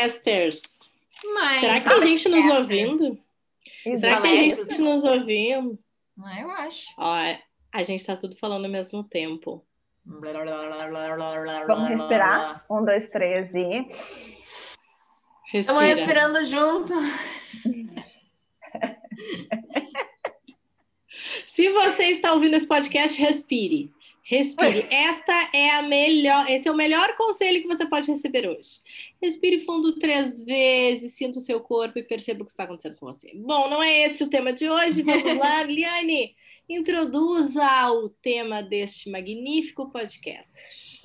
Podcasters! Mãe, Será que tem gente nos ouvindo? Será que tem gente nos ouvindo? Eu acho. Ó, a gente tá tudo falando ao mesmo tempo. Vamos respirar? Um, dois, três e. Estamos respirando junto. Se você está ouvindo esse podcast, respire. Respire. Esta é a melhor, esse é o melhor conselho que você pode receber hoje. Respire fundo três vezes, sinta o seu corpo e perceba o que está acontecendo com você. Bom, não é esse o tema de hoje. Vamos lá, Liane, introduza o tema deste magnífico podcast.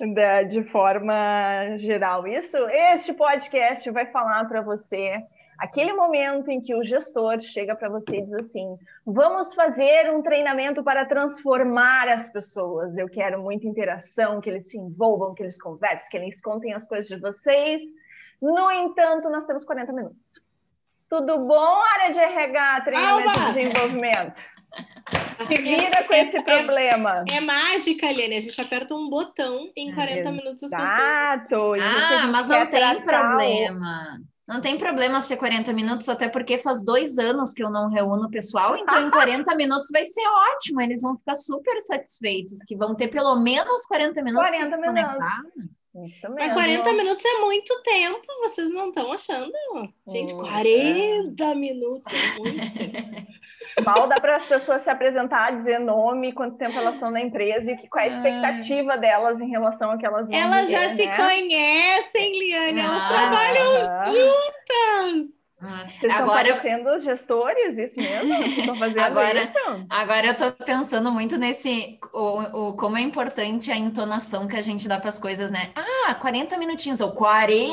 De forma geral, isso. Este podcast vai falar para você Aquele momento em que o gestor chega para você e diz assim: vamos fazer um treinamento para transformar as pessoas. Eu quero muita interação, que eles se envolvam, que eles conversem, que eles contem as coisas de vocês. No entanto, nós temos 40 minutos. Tudo bom, área de RH, treinamento Alba! e desenvolvimento? Se vira com esse é, problema. É, é mágica, Liane. A gente aperta um botão em 40 minutos as pessoas. Exato. Ah, mas não tem problema. Não tem problema ser 40 minutos, até porque faz dois anos que eu não reúno o pessoal, então em 40 minutos vai ser ótimo, eles vão ficar super satisfeitos, que vão ter pelo menos 40 minutos 40 se minutos. conectar. Mas 40 minutos é muito tempo, vocês não estão achando? Gente, 40 é. minutos é muito tempo. Mal dá para as pessoas se apresentar, dizer nome, quanto tempo elas estão na empresa e qual é a expectativa delas em relação ao que elas vão Elas viver, já né? se conhecem, Liane, elas ah, trabalham ah. juntas. Ah, Vocês agora estão parecendo eu... gestores, isso mesmo? Estão fazendo agora, isso? Agora eu estou pensando muito nesse o, o, como é importante a entonação que a gente dá para as coisas, né? Ah, 40 minutinhos, ou 40,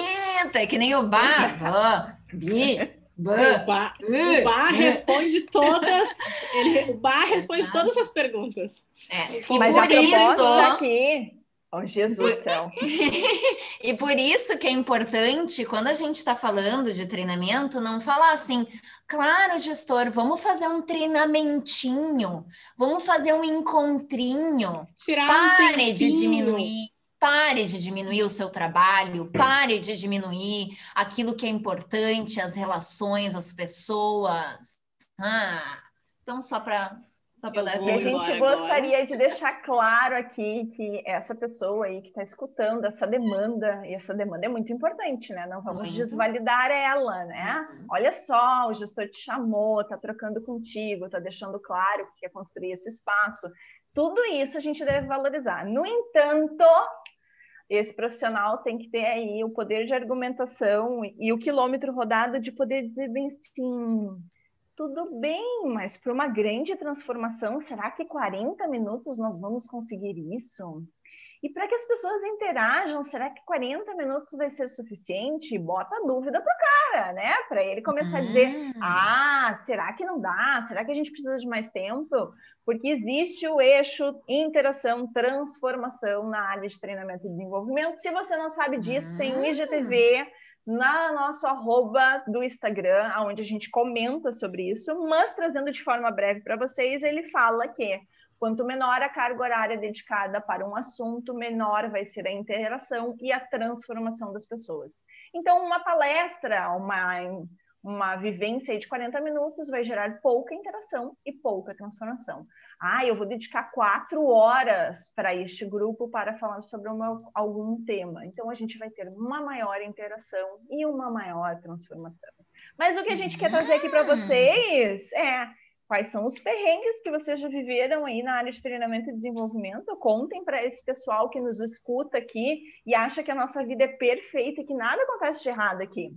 é que nem o bar. Bi, o Bar, o bar responde todas. Ele, o Bar responde todas as perguntas. É. E Mas por isso. Aqui, oh, Jesus do céu. e por isso que é importante, quando a gente está falando de treinamento, não falar assim, claro, gestor, vamos fazer um treinamentinho, vamos fazer um encontrinho. Tirar Pare um de diminuir Pare de diminuir o seu trabalho, pare de diminuir aquilo que é importante, as relações, as pessoas. Ah, então, só para só para dar essa E a gente gostaria agora. de deixar claro aqui que essa pessoa aí que está escutando essa demanda, e essa demanda é muito importante, né? Não vamos muito. desvalidar ela, né? Uhum. Olha só, o gestor te chamou, está trocando contigo, está deixando claro que quer construir esse espaço. Tudo isso a gente deve valorizar. No entanto, esse profissional tem que ter aí o poder de argumentação e o quilômetro rodado de poder dizer bem sim, tudo bem, mas para uma grande transformação, será que 40 minutos nós vamos conseguir isso? E para que as pessoas interajam, será que 40 minutos vai ser suficiente? Bota a dúvida pro cara, né? Para ele começar a dizer: hum. ah, será que não dá? Será que a gente precisa de mais tempo? Porque existe o eixo interação, transformação na área de treinamento e desenvolvimento. Se você não sabe disso, tem o IGTV na nosso arroba do Instagram, onde a gente comenta sobre isso, mas trazendo de forma breve para vocês, ele fala que Quanto menor a carga horária dedicada para um assunto, menor vai ser a interação e a transformação das pessoas. Então, uma palestra, uma, uma vivência de 40 minutos vai gerar pouca interação e pouca transformação. Ah, eu vou dedicar quatro horas para este grupo para falar sobre uma, algum tema. Então, a gente vai ter uma maior interação e uma maior transformação. Mas o que a gente quer trazer aqui para vocês é Quais são os perrengues que vocês já viveram aí na área de treinamento e desenvolvimento? Contem para esse pessoal que nos escuta aqui e acha que a nossa vida é perfeita e que nada acontece de errado aqui.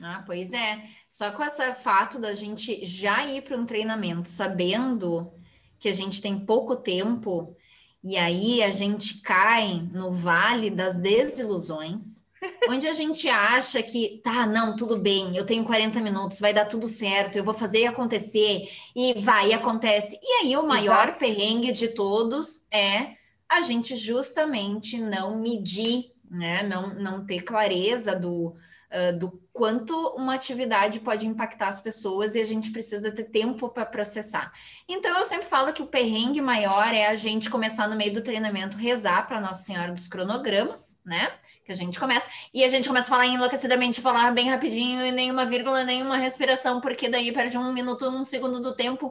Ah, pois é. Só com esse fato da gente já ir para um treinamento sabendo que a gente tem pouco tempo, e aí a gente cai no vale das desilusões, onde a gente acha que, tá, não, tudo bem, eu tenho 40 minutos, vai dar tudo certo, eu vou fazer acontecer, e vai, e acontece. E aí o maior Exato. perrengue de todos é a gente justamente não medir, né? Não, não ter clareza do uh, do quanto uma atividade pode impactar as pessoas e a gente precisa ter tempo para processar. Então, eu sempre falo que o perrengue maior é a gente começar no meio do treinamento rezar para Nossa Senhora dos cronogramas, né? Que a gente começa, e a gente começa a falar enlouquecidamente, falar bem rapidinho, e nenhuma vírgula, nenhuma respiração, porque daí perde um minuto, um segundo do tempo,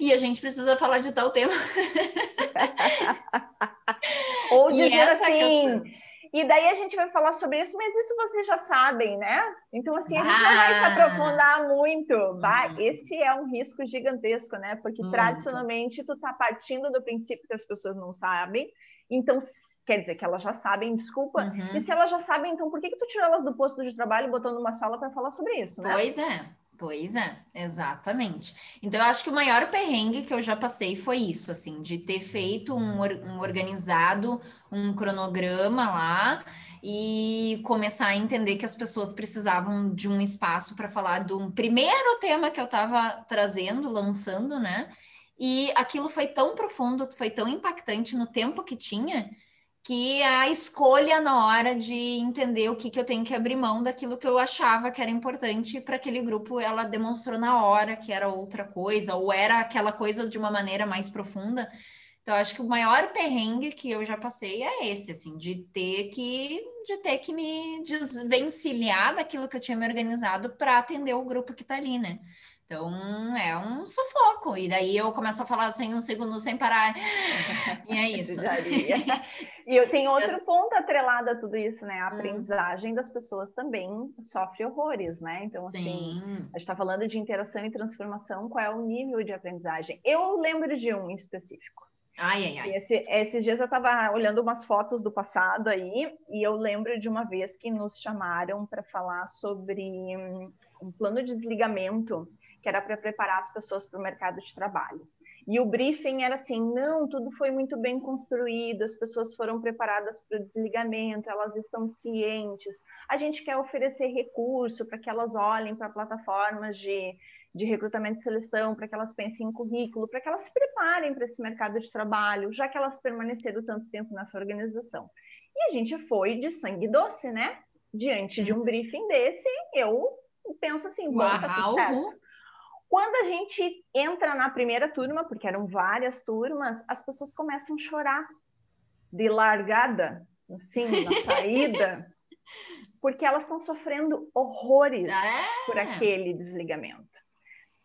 e a gente precisa falar de tal tema. Ou dizer assim. E daí a gente vai falar sobre isso, mas isso vocês já sabem, né? Então, assim, a gente não vai se aprofundar muito. Vai, uhum. esse é um risco gigantesco, né? Porque muito. tradicionalmente tu tá partindo do princípio que as pessoas não sabem. Então, quer dizer que elas já sabem, desculpa. Uhum. E se elas já sabem, então por que, que tu tirou elas do posto de trabalho e botou numa sala para falar sobre isso, né? Pois é. Pois é, exatamente. Então, eu acho que o maior perrengue que eu já passei foi isso, assim, de ter feito um, um organizado, um cronograma lá e começar a entender que as pessoas precisavam de um espaço para falar do primeiro tema que eu estava trazendo, lançando, né? E aquilo foi tão profundo, foi tão impactante no tempo que tinha, que a escolha na hora de entender o que, que eu tenho que abrir mão daquilo que eu achava que era importante para aquele grupo, ela demonstrou na hora que era outra coisa, ou era aquela coisa de uma maneira mais profunda. Então, acho que o maior perrengue que eu já passei é esse, assim, de ter que, de ter que me desvencilhar daquilo que eu tinha me organizado para atender o grupo que está ali, né? Então é um sufoco. E daí eu começo a falar assim um segundo sem parar. E é isso. e eu tenho outro ponto atrelado a tudo isso, né? A hum. aprendizagem das pessoas também sofre horrores, né? Então, assim, Sim. a gente está falando de interação e transformação, qual é o nível de aprendizagem? Eu lembro de um em específico. Ai, ai, ai. Esse, esses dias eu estava olhando umas fotos do passado aí, e eu lembro de uma vez que nos chamaram para falar sobre um plano de desligamento que era para preparar as pessoas para o mercado de trabalho. E o briefing era assim: não, tudo foi muito bem construído, as pessoas foram preparadas para o desligamento, elas estão cientes. A gente quer oferecer recurso para que elas olhem para plataformas de, de recrutamento e seleção, para que elas pensem em currículo, para que elas se preparem para esse mercado de trabalho, já que elas permaneceram tanto tempo nessa organização. E a gente foi de sangue doce, né? Diante de um briefing desse, eu penso assim: bom, tá tudo certo quando a gente entra na primeira turma, porque eram várias turmas, as pessoas começam a chorar de largada, assim, na saída, porque elas estão sofrendo horrores é. por aquele desligamento.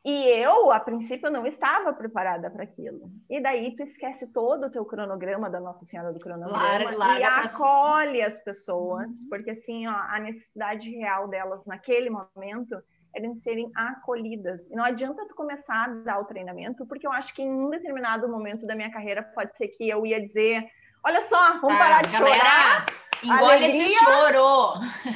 E eu, a princípio, não estava preparada para aquilo. E daí tu esquece todo o teu cronograma da Nossa Senhora do Cronograma larga, larga e acolhe as pessoas, uhum. porque assim, ó, a necessidade real delas naquele momento eram serem acolhidas. E não adianta tu começar a dar o treinamento, porque eu acho que em um determinado momento da minha carreira pode ser que eu ia dizer, olha só, vamos ah, parar de galera, chorar. Engole alegria, esse choro.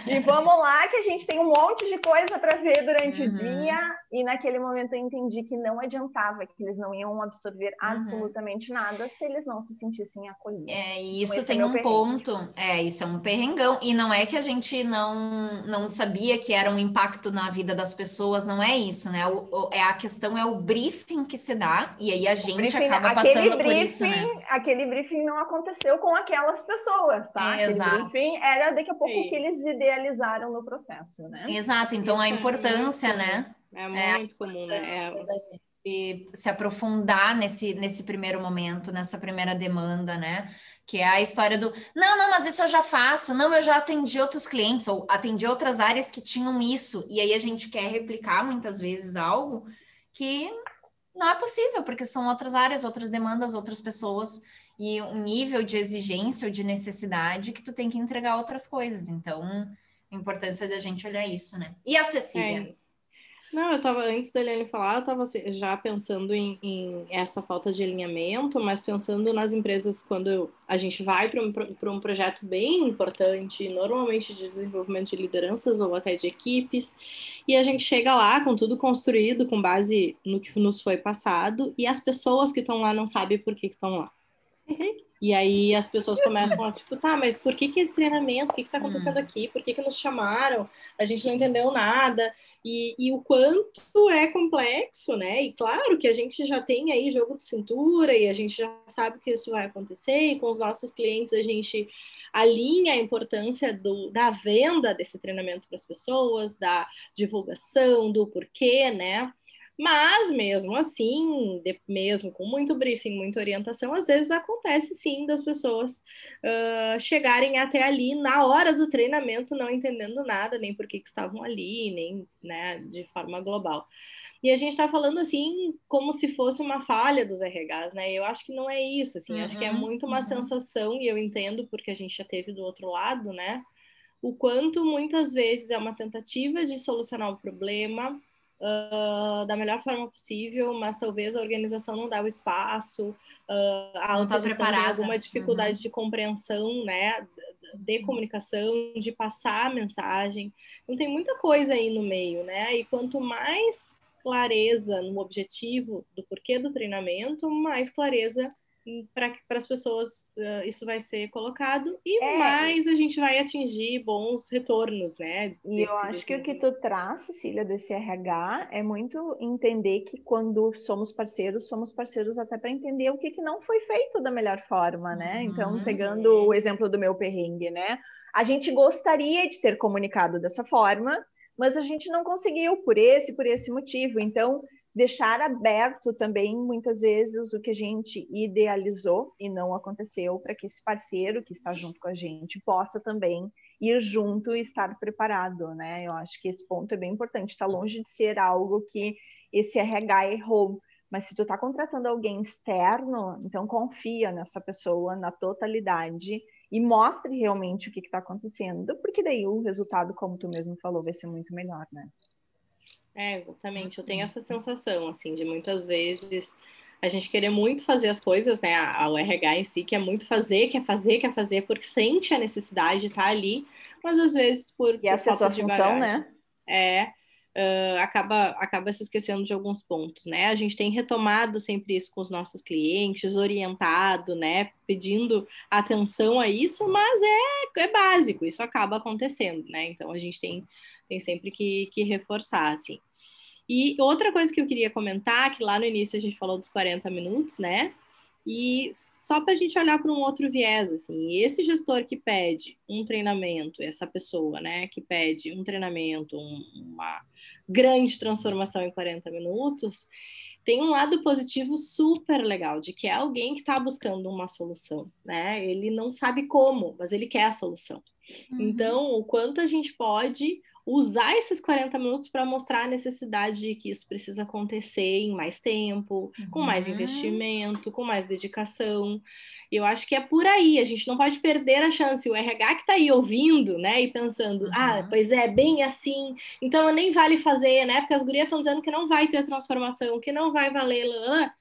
E vamos lá, que a gente tem um monte de coisa para ver durante uhum. o dia. E naquele momento eu entendi que não adiantava, que eles não iam absorver uhum. absolutamente nada se eles não se sentissem acolhidos. É, isso então, tem é um perrengue. ponto. É, isso é um perrengão. E não é que a gente não, não sabia que era um impacto na vida das pessoas, não é isso, né? O, é a questão é o briefing que se dá, e aí a gente briefing, acaba passando briefing, por isso, né? Aquele briefing não aconteceu com aquelas pessoas, tá? É, exato. Briefing era daqui a pouco o que eles idealizaram no processo, né? Exato, então isso a é importância, é né? É, é muito é comum, né? É... se aprofundar nesse, nesse primeiro momento, nessa primeira demanda, né? Que é a história do não, não, mas isso eu já faço, não, eu já atendi outros clientes, ou atendi outras áreas que tinham isso, e aí a gente quer replicar muitas vezes algo que não é possível, porque são outras áreas, outras demandas, outras pessoas, e um nível de exigência ou de necessidade que tu tem que entregar outras coisas. Então, a importância da gente olhar isso, né? E a Cecília? É. Não, eu estava, antes da Helene falar, eu estava já pensando em, em, essa falta de alinhamento, mas pensando nas empresas quando a gente vai para um, um projeto bem importante, normalmente de desenvolvimento de lideranças ou até de equipes, e a gente chega lá com tudo construído, com base no que nos foi passado, e as pessoas que estão lá não sabem por que estão lá. E aí as pessoas começam a, tipo, tá, mas por que, que esse treinamento? O que, que tá acontecendo aqui? Por que, que nos chamaram? A gente não entendeu nada. E, e o quanto é complexo, né? E claro que a gente já tem aí jogo de cintura e a gente já sabe que isso vai acontecer, e com os nossos clientes a gente alinha a importância do, da venda desse treinamento para as pessoas, da divulgação, do porquê, né? Mas mesmo assim, de, mesmo com muito briefing, muita orientação, às vezes acontece sim das pessoas uh, chegarem até ali na hora do treinamento não entendendo nada, nem por que, que estavam ali, nem né, de forma global. E a gente está falando assim como se fosse uma falha dos RHs, né? Eu acho que não é isso, assim, uhum, acho que é muito uma uhum. sensação, e eu entendo porque a gente já teve do outro lado, né? O quanto muitas vezes é uma tentativa de solucionar o problema, uh, da melhor forma possível, mas talvez a organização não dá o espaço, uh, a não tá preparada. alguma dificuldade uhum. de compreensão, né, de comunicação, de passar a mensagem. Então tem muita coisa aí no meio, né? E quanto mais clareza no objetivo do porquê do treinamento, mais clareza para as pessoas uh, isso vai ser colocado e é. mais a gente vai atingir bons retornos, né? Eu acho que o que tu traz, Cecília, desse RH é muito entender que quando somos parceiros, somos parceiros até para entender o que, que não foi feito da melhor forma, né? Uhum, então, pegando sim. o exemplo do meu perrengue, né? A gente gostaria de ter comunicado dessa forma, mas a gente não conseguiu por esse, por esse motivo. Então, deixar aberto também, muitas vezes, o que a gente idealizou e não aconteceu, para que esse parceiro que está junto com a gente possa também ir junto e estar preparado, né? Eu acho que esse ponto é bem importante, está longe de ser algo que esse RH errou, mas se tu está contratando alguém externo, então confia nessa pessoa na totalidade e mostre realmente o que está acontecendo, porque daí o resultado, como tu mesmo falou, vai ser muito melhor, né? É, exatamente. Eu tenho essa sensação, assim, de muitas vezes a gente querer muito fazer as coisas, né? A, o RH em si quer muito fazer, quer fazer, quer fazer, porque sente a necessidade de estar ali, mas às vezes por, e essa por falta de função, bagagem, né? É, uh, acaba, acaba se esquecendo de alguns pontos, né? A gente tem retomado sempre isso com os nossos clientes, orientado, né? Pedindo atenção a isso, mas é, é básico, isso acaba acontecendo, né? Então a gente tem, tem sempre que, que reforçar, assim. E outra coisa que eu queria comentar, que lá no início a gente falou dos 40 minutos, né? E só para a gente olhar para um outro viés, assim, esse gestor que pede um treinamento, essa pessoa, né, que pede um treinamento, um, uma grande transformação em 40 minutos, tem um lado positivo super legal, de que é alguém que está buscando uma solução, né? Ele não sabe como, mas ele quer a solução. Uhum. Então, o quanto a gente pode usar esses 40 minutos para mostrar a necessidade de que isso precisa acontecer em mais tempo, uhum. com mais uhum. investimento, com mais dedicação. Eu acho que é por aí, a gente não pode perder a chance. O RH que está aí ouvindo, né, e pensando, ah, uhum. ah, pois é, bem assim, então nem vale fazer, né, porque as gurias estão dizendo que não vai ter transformação, que não vai valer. Lá,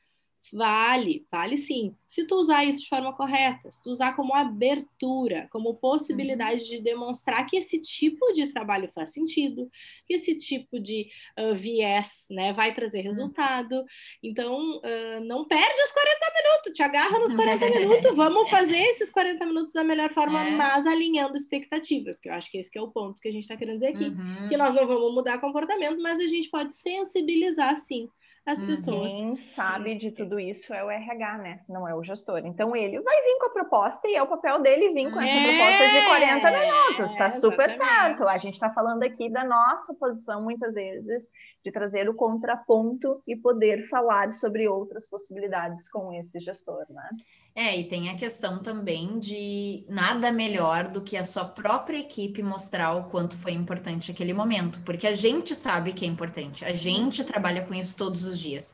Vale, vale sim. Se tu usar isso de forma correta, se tu usar como abertura, como possibilidade uhum. de demonstrar que esse tipo de trabalho faz sentido, que esse tipo de uh, viés né, vai trazer uhum. resultado. Uhum. Então, uh, não perde os 40 minutos, te agarra nos 40 minutos, vamos fazer esses 40 minutos da melhor forma, é. mas alinhando expectativas, que eu acho que esse que é o ponto que a gente está querendo dizer aqui. Uhum. Que nós não vamos mudar comportamento, mas a gente pode sensibilizar sim as pessoas. Quem sabe de tudo isso é o RH, né? Não é o gestor. Então ele vai vir com a proposta e é o papel dele vir com essa é, proposta de 40 minutos. Tá super certo. A gente está falando aqui da nossa posição muitas vezes de trazer o contraponto e poder falar sobre outras possibilidades com esse gestor, né? É, e tem a questão também de nada melhor do que a sua própria equipe mostrar o quanto foi importante aquele momento, porque a gente sabe que é importante, a gente trabalha com isso todos os dias.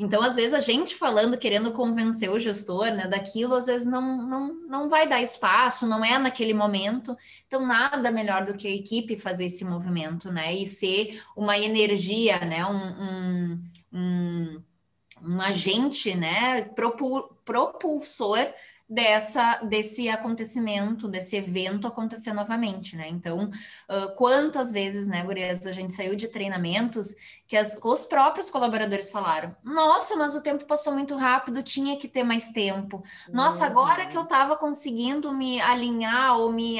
Então, às vezes, a gente falando, querendo convencer o gestor né, daquilo, às vezes não, não, não vai dar espaço, não é naquele momento. Então, nada melhor do que a equipe fazer esse movimento, né? E ser uma energia, né? Um, um, um, um agente, né? propulsor dessa desse acontecimento, desse evento acontecer novamente, né? Então, uh, quantas vezes, né, Gurias, a gente saiu de treinamentos que as, os próprios colaboradores falaram: Nossa, mas o tempo passou muito rápido, tinha que ter mais tempo. Nossa, agora que eu estava conseguindo me alinhar ou me,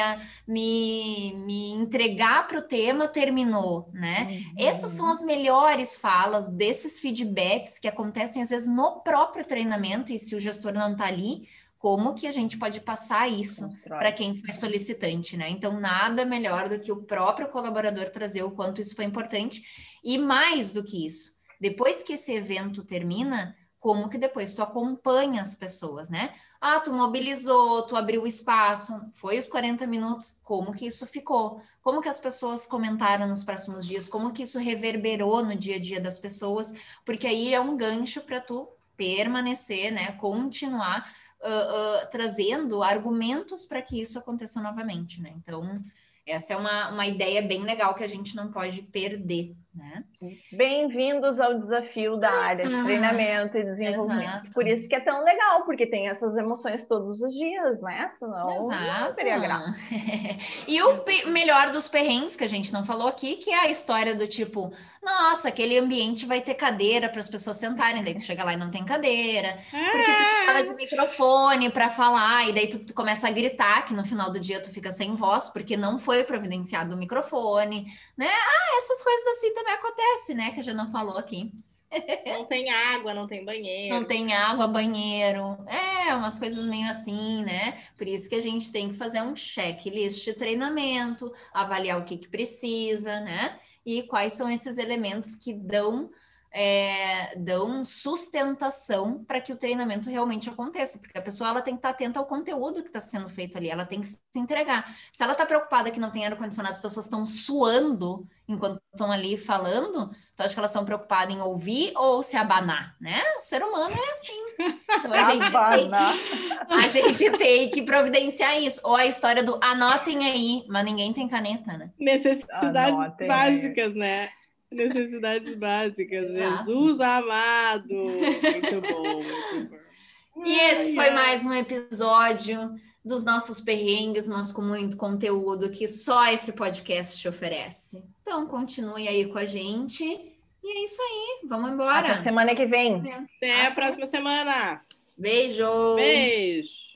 me, me entregar para o tema, terminou, né? Uhum. Essas são as melhores falas desses feedbacks que acontecem às vezes no próprio treinamento, e se o gestor não está ali como que a gente pode passar isso para quem foi solicitante, né? Então, nada melhor do que o próprio colaborador trazer o quanto isso foi importante. E mais do que isso, depois que esse evento termina, como que depois tu acompanha as pessoas, né? Ah, tu mobilizou, tu abriu o espaço, foi os 40 minutos, como que isso ficou? Como que as pessoas comentaram nos próximos dias? Como que isso reverberou no dia a dia das pessoas? Porque aí é um gancho para tu permanecer, né? Continuar uh, trazendo argumentos para que isso aconteça novamente, né? Então, essa é uma, uma ideia bem legal que a gente não pode perder, né? Bem-vindos ao desafio da área de ah, treinamento e desenvolvimento. Exato. Por isso que é tão legal, porque tem essas emoções todos os dias, né? Senão exato. não teria graça. e o melhor dos perrengues que a gente não falou aqui, que é a história do tipo, nossa, aquele ambiente vai ter cadeira para as pessoas sentarem, daí tu chega lá e não tem cadeira, porque precisava de microfone para falar, e daí tu, tu começa a gritar, que no final do dia tu fica sem voz, porque não foi providenciado o microfone, né? Ah, essas coisas assim também acontecem, né? Que a gente não falou aqui. Não tem água, não tem banheiro. Não tem água, banheiro. É, umas coisas meio assim, né? Por isso que a gente tem que fazer um checklist de treinamento, avaliar o que, que precisa, né? E quais são esses elementos que dão é, dão sustentação para que o treinamento realmente aconteça, porque a pessoa ela tem que estar atenta ao conteúdo que está sendo feito ali, ela tem que se entregar. Se ela está preocupada que não tem ar-condicionado, as pessoas estão suando enquanto estão ali falando, então acho que elas estão preocupadas em ouvir ou se abanar, né? O ser humano é assim. Então a gente, tem, a gente tem que providenciar isso. Ou a história do anotem aí, mas ninguém tem caneta, né? Necessidades Anotem. básicas, né? Necessidades básicas. Exato. Jesus amado. Muito bom, muito bom. E esse foi mais um episódio dos nossos perrengues, mas com muito conteúdo que só esse podcast te oferece. Então, continue aí com a gente. E é isso aí. Vamos embora. Até semana que vem. Até a próxima semana. Beijo. Beijo.